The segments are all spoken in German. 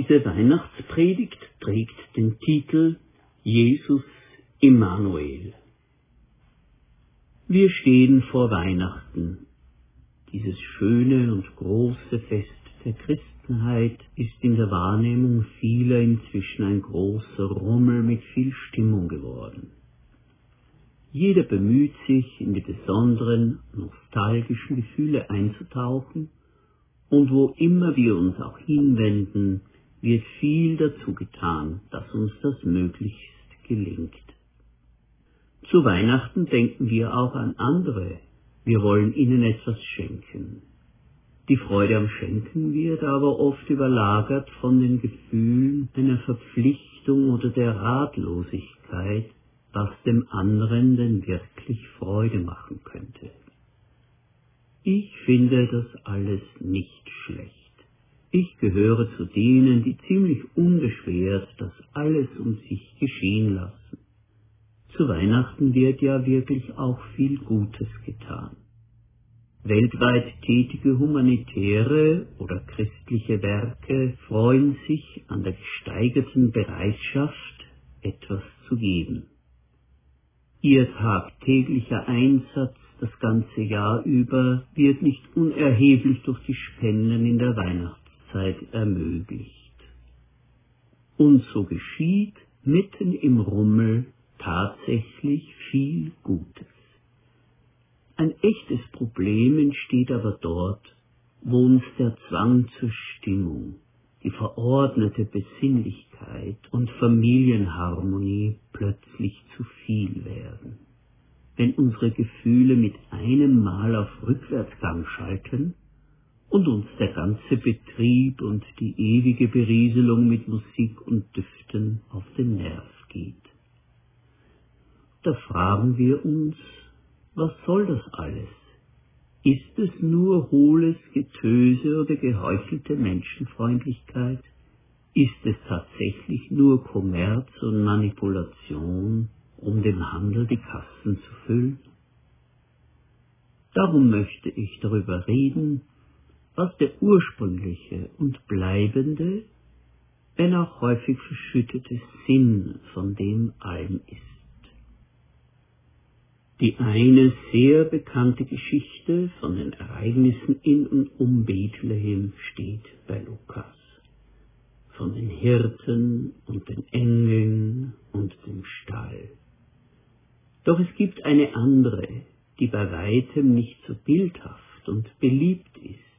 Diese Weihnachtspredigt trägt den Titel Jesus Immanuel. Wir stehen vor Weihnachten. Dieses schöne und große Fest der Christenheit ist in der Wahrnehmung vieler inzwischen ein großer Rummel mit viel Stimmung geworden. Jeder bemüht sich, in die besonderen nostalgischen Gefühle einzutauchen, und wo immer wir uns auch hinwenden, wird viel dazu getan, dass uns das möglichst gelingt. Zu Weihnachten denken wir auch an andere. Wir wollen ihnen etwas schenken. Die Freude am Schenken wird aber oft überlagert von den Gefühlen einer Verpflichtung oder der Ratlosigkeit, was dem anderen denn wirklich Freude machen könnte. Ich finde das alles nicht schlecht. Ich gehöre zu denen, die ziemlich unbeschwert das alles um sich geschehen lassen. Zu Weihnachten wird ja wirklich auch viel Gutes getan. Weltweit tätige humanitäre oder christliche Werke freuen sich an der gesteigerten Bereitschaft, etwas zu geben. Ihr tagtäglicher Einsatz das ganze Jahr über wird nicht unerheblich durch die Spenden in der Weihnachtszeit Zeit ermöglicht. Und so geschieht mitten im Rummel tatsächlich viel Gutes. Ein echtes Problem entsteht aber dort, wo uns der Zwang zur Stimmung, die verordnete Besinnlichkeit und Familienharmonie plötzlich zu viel werden. Wenn unsere Gefühle mit einem Mal auf Rückwärtsgang schalten, und uns der ganze Betrieb und die ewige Berieselung mit Musik und Düften auf den Nerv geht. Da fragen wir uns, was soll das alles? Ist es nur hohles Getöse oder geheuchelte Menschenfreundlichkeit? Ist es tatsächlich nur Kommerz und Manipulation, um dem Handel die Kassen zu füllen? Darum möchte ich darüber reden, was der ursprüngliche und bleibende, wenn auch häufig verschüttete Sinn von dem allen ist. Die eine sehr bekannte Geschichte von den Ereignissen in und um Bethlehem steht bei Lukas. Von den Hirten und den Engeln und dem Stall. Doch es gibt eine andere, die bei weitem nicht so bildhaft und beliebt ist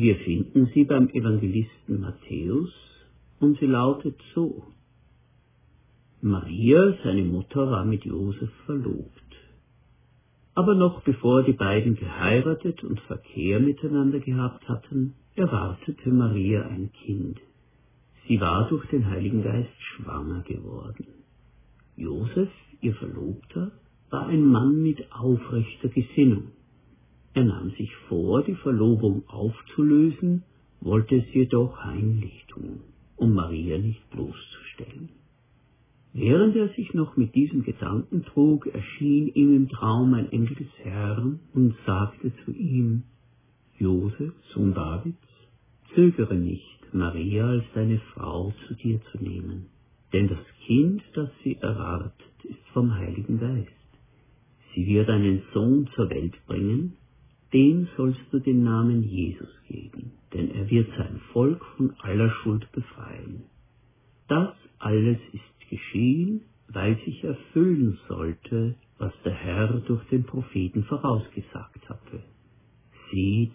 wir finden sie beim Evangelisten Matthäus und sie lautet so. Maria, seine Mutter, war mit Josef verlobt. Aber noch bevor die beiden geheiratet und Verkehr miteinander gehabt hatten, erwartete Maria ein Kind. Sie war durch den Heiligen Geist schwanger geworden. Josef, ihr Verlobter, war ein Mann mit aufrechter Gesinnung er nahm sich vor, die Verlobung aufzulösen, wollte es jedoch heimlich tun, um Maria nicht bloßzustellen. Während er sich noch mit diesem Gedanken trug, erschien ihm im Traum ein Engel des Herrn und sagte zu ihm, Josef, Sohn Davids, zögere nicht, Maria als deine Frau zu dir zu nehmen, denn das Kind, das sie erwartet, ist vom Heiligen Geist. Sie wird einen Sohn zur Welt bringen, dem sollst du den Namen Jesus geben, denn er wird sein Volk von aller Schuld befreien. Das alles ist geschehen, weil sich erfüllen sollte, was der Herr durch den Propheten vorausgesagt hatte. Seht,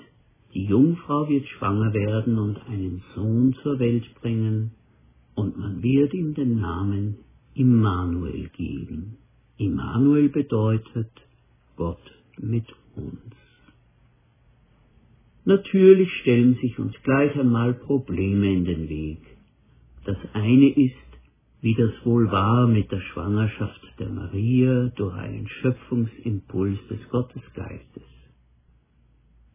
die Jungfrau wird schwanger werden und einen Sohn zur Welt bringen, und man wird ihm den Namen Immanuel geben. Immanuel bedeutet Gott mit uns. Natürlich stellen sich uns gleich einmal Probleme in den Weg. Das eine ist, wie das wohl war mit der Schwangerschaft der Maria durch einen Schöpfungsimpuls des Gottesgeistes.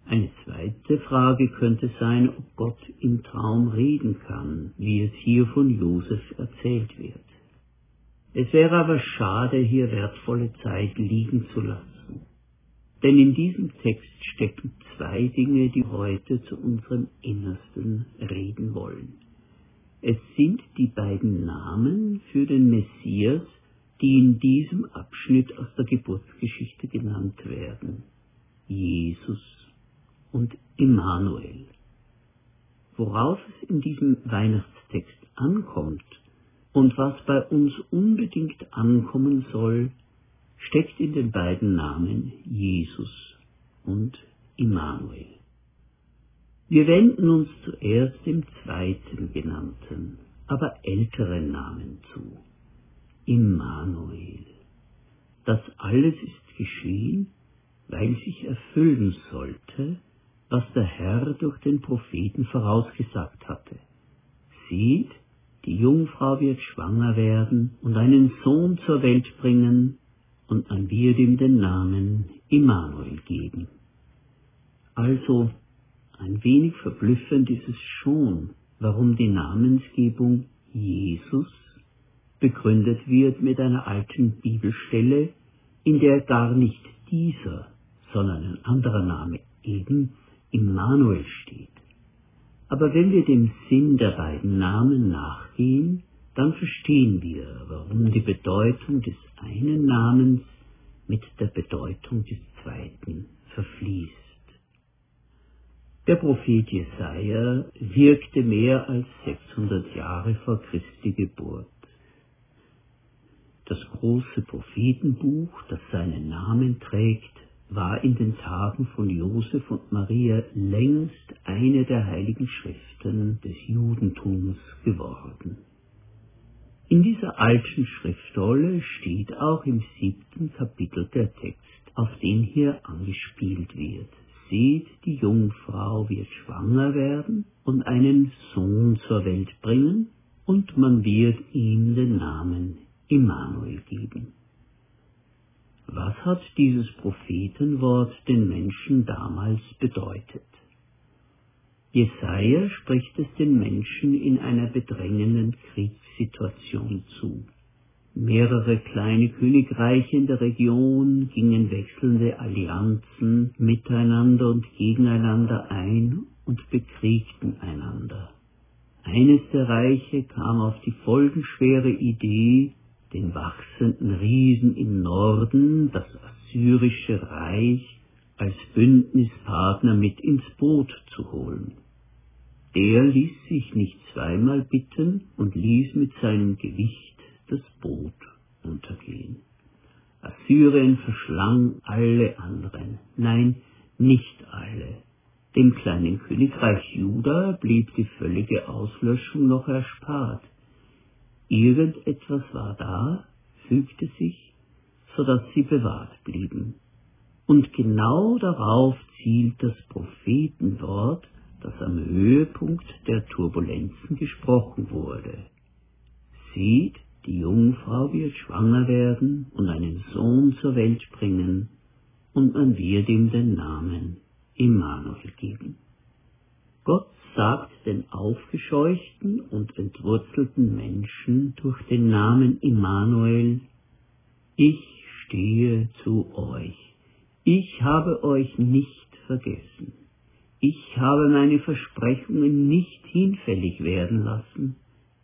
Eine zweite Frage könnte sein, ob Gott im Traum reden kann, wie es hier von Josef erzählt wird. Es wäre aber schade, hier wertvolle Zeit liegen zu lassen. Denn in diesem Text stecken zwei Dinge, die heute zu unserem Innersten reden wollen. Es sind die beiden Namen für den Messias, die in diesem Abschnitt aus der Geburtsgeschichte genannt werden. Jesus und Immanuel. Worauf es in diesem Weihnachtstext ankommt und was bei uns unbedingt ankommen soll, steckt in den beiden Namen Jesus und Immanuel. Wir wenden uns zuerst dem zweiten genannten, aber älteren Namen zu. Immanuel. Das alles ist geschehen, weil sich erfüllen sollte, was der Herr durch den Propheten vorausgesagt hatte. Sieht, die Jungfrau wird schwanger werden und einen Sohn zur Welt bringen, und man wird ihm den Namen Immanuel geben. Also, ein wenig verblüffend ist es schon, warum die Namensgebung Jesus begründet wird mit einer alten Bibelstelle, in der gar nicht dieser, sondern ein anderer Name eben Immanuel steht. Aber wenn wir dem Sinn der beiden Namen nachgehen, dann verstehen wir, warum die Bedeutung des einen Namens mit der Bedeutung des zweiten verfließt. Der Prophet Jesaja wirkte mehr als 600 Jahre vor Christi Geburt. Das große Prophetenbuch, das seinen Namen trägt, war in den Tagen von Josef und Maria längst eine der heiligen Schriften des Judentums geworden. In dieser alten Schriftrolle steht auch im siebten Kapitel der Text, auf den hier angespielt wird. Seht, die Jungfrau wird schwanger werden und einen Sohn zur Welt bringen, und man wird ihm den Namen Immanuel geben. Was hat dieses Prophetenwort den Menschen damals bedeutet? Jesaja spricht es den Menschen in einer bedrängenden Kriegssituation zu. Mehrere kleine Königreiche in der Region gingen wechselnde Allianzen miteinander und gegeneinander ein und bekriegten einander. Eines der Reiche kam auf die folgenschwere Idee, den wachsenden Riesen im Norden, das assyrische Reich, als Bündnispartner mit ins Boot zu holen. Der ließ sich nicht zweimal bitten und ließ mit seinem Gewicht das Boot untergehen. Assyrien verschlang alle anderen, nein, nicht alle. Dem kleinen Königreich Juda blieb die völlige Auslöschung noch erspart. Irgendetwas war da, fügte sich, so dass sie bewahrt blieben. Und genau darauf zielt das Prophetenwort, das am Höhepunkt der Turbulenzen gesprochen wurde. Seht, die Jungfrau wird schwanger werden und einen Sohn zur Welt bringen, und man wird ihm den Namen Immanuel geben. Gott sagt den aufgescheuchten und entwurzelten Menschen durch den Namen Immanuel, ich stehe zu euch, ich habe euch nicht vergessen, ich habe meine Versprechungen nicht hinfällig werden lassen,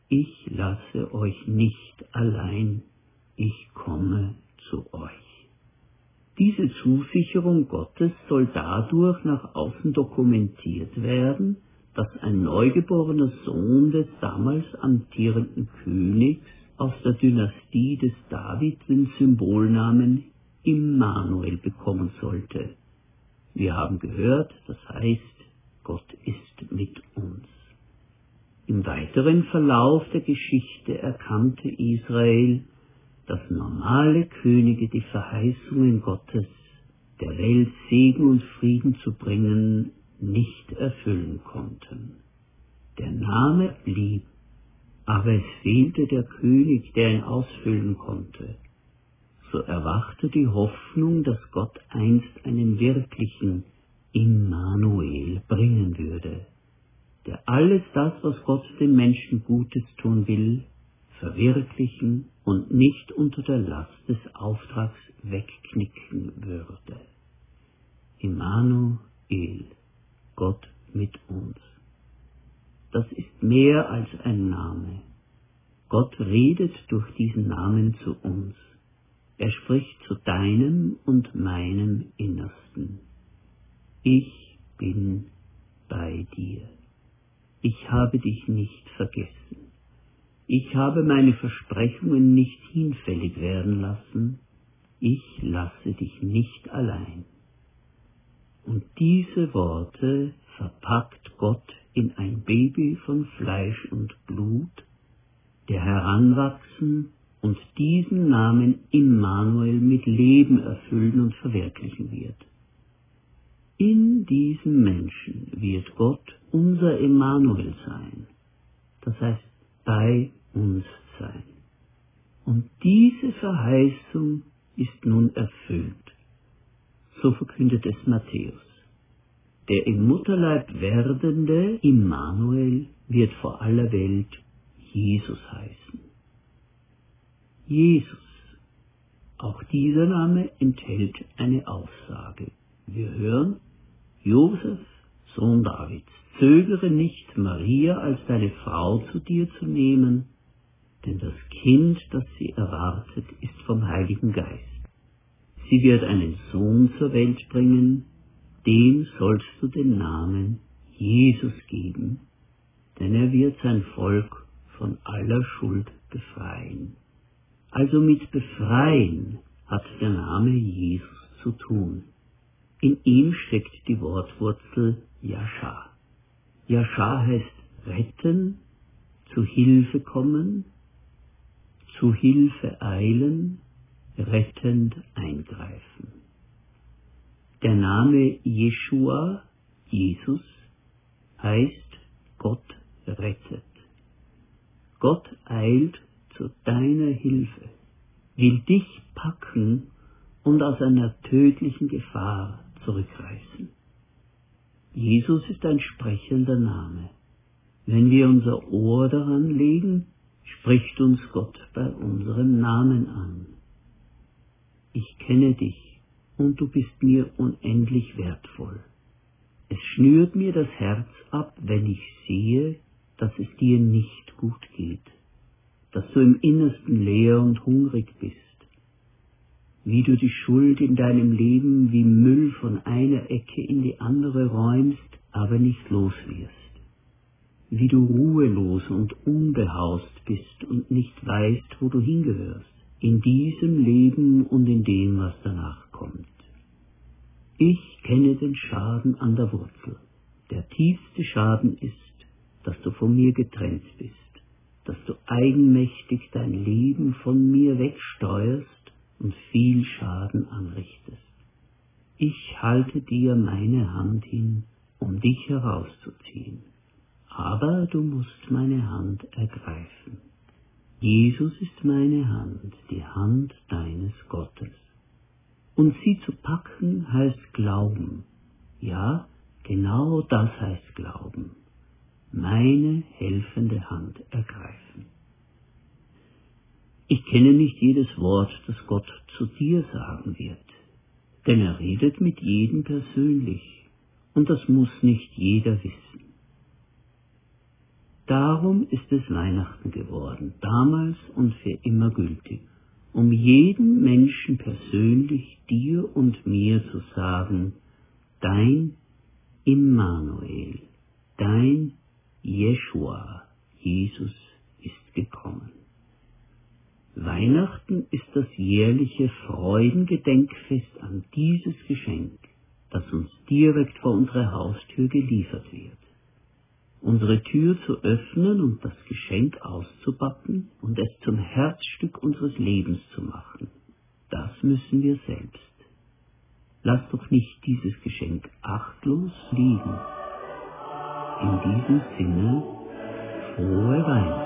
ich lasse euch nicht allein, ich komme zu euch. Diese Zusicherung Gottes soll dadurch nach außen dokumentiert werden, dass ein neugeborener Sohn des damals amtierenden Königs aus der Dynastie des David den Symbolnamen Immanuel bekommen sollte. Wir haben gehört, das heißt, Gott ist mit uns. Im weiteren Verlauf der Geschichte erkannte Israel, dass normale Könige die Verheißungen Gottes, der Welt Segen und Frieden zu bringen, nicht erfüllen konnten. Der Name blieb, aber es fehlte der König, der ihn ausfüllen konnte. So erwachte die Hoffnung, dass Gott einst einen wirklichen Immanuel bringen würde, der alles das, was Gott dem Menschen Gutes tun will, verwirklichen und nicht unter der Last des Auftrags wegknicken würde. Immanuel. Gott mit uns. Das ist mehr als ein Name. Gott redet durch diesen Namen zu uns. Er spricht zu deinem und meinem Innersten. Ich bin bei dir. Ich habe dich nicht vergessen. Ich habe meine Versprechungen nicht hinfällig werden lassen. Ich lasse dich nicht allein. Und diese Worte verpackt Gott in ein Baby von Fleisch und Blut, der heranwachsen und diesen Namen Immanuel mit Leben erfüllen und verwirklichen wird. In diesem Menschen wird Gott unser Immanuel sein, das heißt bei uns sein. Und diese Verheißung ist nun erfüllt. So verkündet es Matthäus. Der im Mutterleib werdende Immanuel wird vor aller Welt Jesus heißen. Jesus. Auch dieser Name enthält eine Aussage. Wir hören, Josef, Sohn Davids, zögere nicht, Maria als deine Frau zu dir zu nehmen, denn das Kind, das sie erwartet, ist vom Heiligen Geist. Sie wird einen Sohn zur Welt bringen, dem sollst du den Namen Jesus geben, denn er wird sein Volk von aller Schuld befreien. Also mit befreien hat der Name Jesus zu tun. In ihm steckt die Wortwurzel Yasha. Yasha heißt retten, zu Hilfe kommen, zu Hilfe eilen, rettend eingreifen. Der Name Jeshua, Jesus, heißt Gott rettet. Gott eilt zu deiner Hilfe, will dich packen und aus einer tödlichen Gefahr zurückreißen. Jesus ist ein sprechender Name. Wenn wir unser Ohr daran legen, spricht uns Gott bei unserem Namen an. Ich kenne dich und du bist mir unendlich wertvoll. Es schnürt mir das Herz ab, wenn ich sehe, dass es dir nicht gut geht, dass du im Innersten leer und hungrig bist, wie du die Schuld in deinem Leben wie Müll von einer Ecke in die andere räumst, aber nicht los wirst, wie du ruhelos und unbehaust bist und nicht weißt, wo du hingehörst, in diesem Leben und in dem, was danach kommt. Ich kenne den Schaden an der Wurzel. Der tiefste Schaden ist, dass du von mir getrennt bist, dass du eigenmächtig dein Leben von mir wegsteuerst und viel Schaden anrichtest. Ich halte dir meine Hand hin, um dich herauszuziehen, aber du musst meine Hand ergreifen. Jesus ist meine Hand, die Hand deines Gottes. Und sie zu packen heißt Glauben. Ja, genau das heißt Glauben. Meine helfende Hand ergreifen. Ich kenne nicht jedes Wort, das Gott zu dir sagen wird, denn er redet mit jedem persönlich, und das muss nicht jeder wissen. Darum ist es Weihnachten geworden, damals und für immer gültig, um jeden Menschen persönlich dir und mir zu sagen, dein Immanuel, dein Jeshua, Jesus ist gekommen. Weihnachten ist das jährliche Freudengedenkfest an dieses Geschenk, das uns direkt vor unsere Haustür geliefert wird. Unsere Tür zu öffnen und das Geschenk auszupacken und es zum Herzstück unseres Lebens zu machen, das müssen wir selbst. Lass doch nicht dieses Geschenk achtlos liegen. In diesem Sinne, frohe Weihnachten.